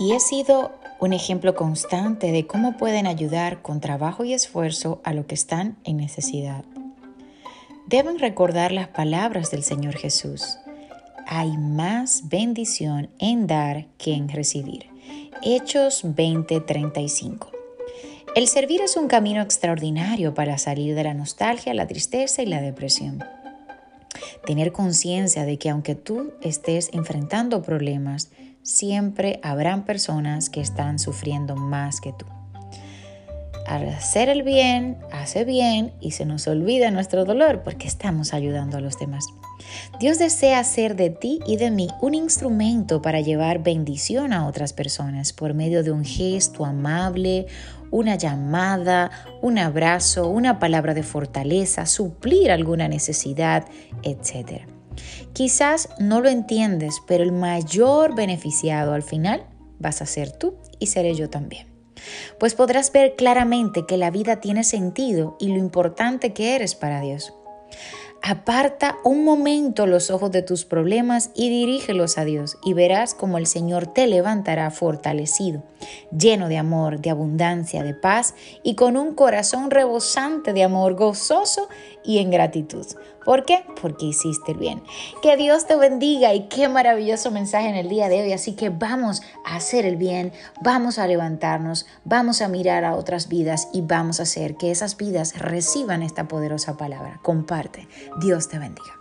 y he sido un ejemplo constante de cómo pueden ayudar con trabajo y esfuerzo a los que están en necesidad. Deben recordar las palabras del Señor Jesús. Hay más bendición en dar que en recibir. Hechos 20:35. El servir es un camino extraordinario para salir de la nostalgia, la tristeza y la depresión. Tener conciencia de que aunque tú estés enfrentando problemas, siempre habrán personas que están sufriendo más que tú. Al hacer el bien, hace bien y se nos olvida nuestro dolor porque estamos ayudando a los demás. Dios desea hacer de ti y de mí un instrumento para llevar bendición a otras personas por medio de un gesto amable, una llamada, un abrazo, una palabra de fortaleza, suplir alguna necesidad, etc. Quizás no lo entiendes, pero el mayor beneficiado al final vas a ser tú y seré yo también. Pues podrás ver claramente que la vida tiene sentido y lo importante que eres para Dios. Aparta un momento los ojos de tus problemas y dirígelos a Dios y verás como el Señor te levantará fortalecido, lleno de amor, de abundancia, de paz y con un corazón rebosante de amor, gozoso y en gratitud. ¿Por qué? Porque hiciste el bien. Que Dios te bendiga y qué maravilloso mensaje en el día de hoy. Así que vamos a hacer el bien, vamos a levantarnos, vamos a mirar a otras vidas y vamos a hacer que esas vidas reciban esta poderosa palabra. Comparte. Dios te bendiga.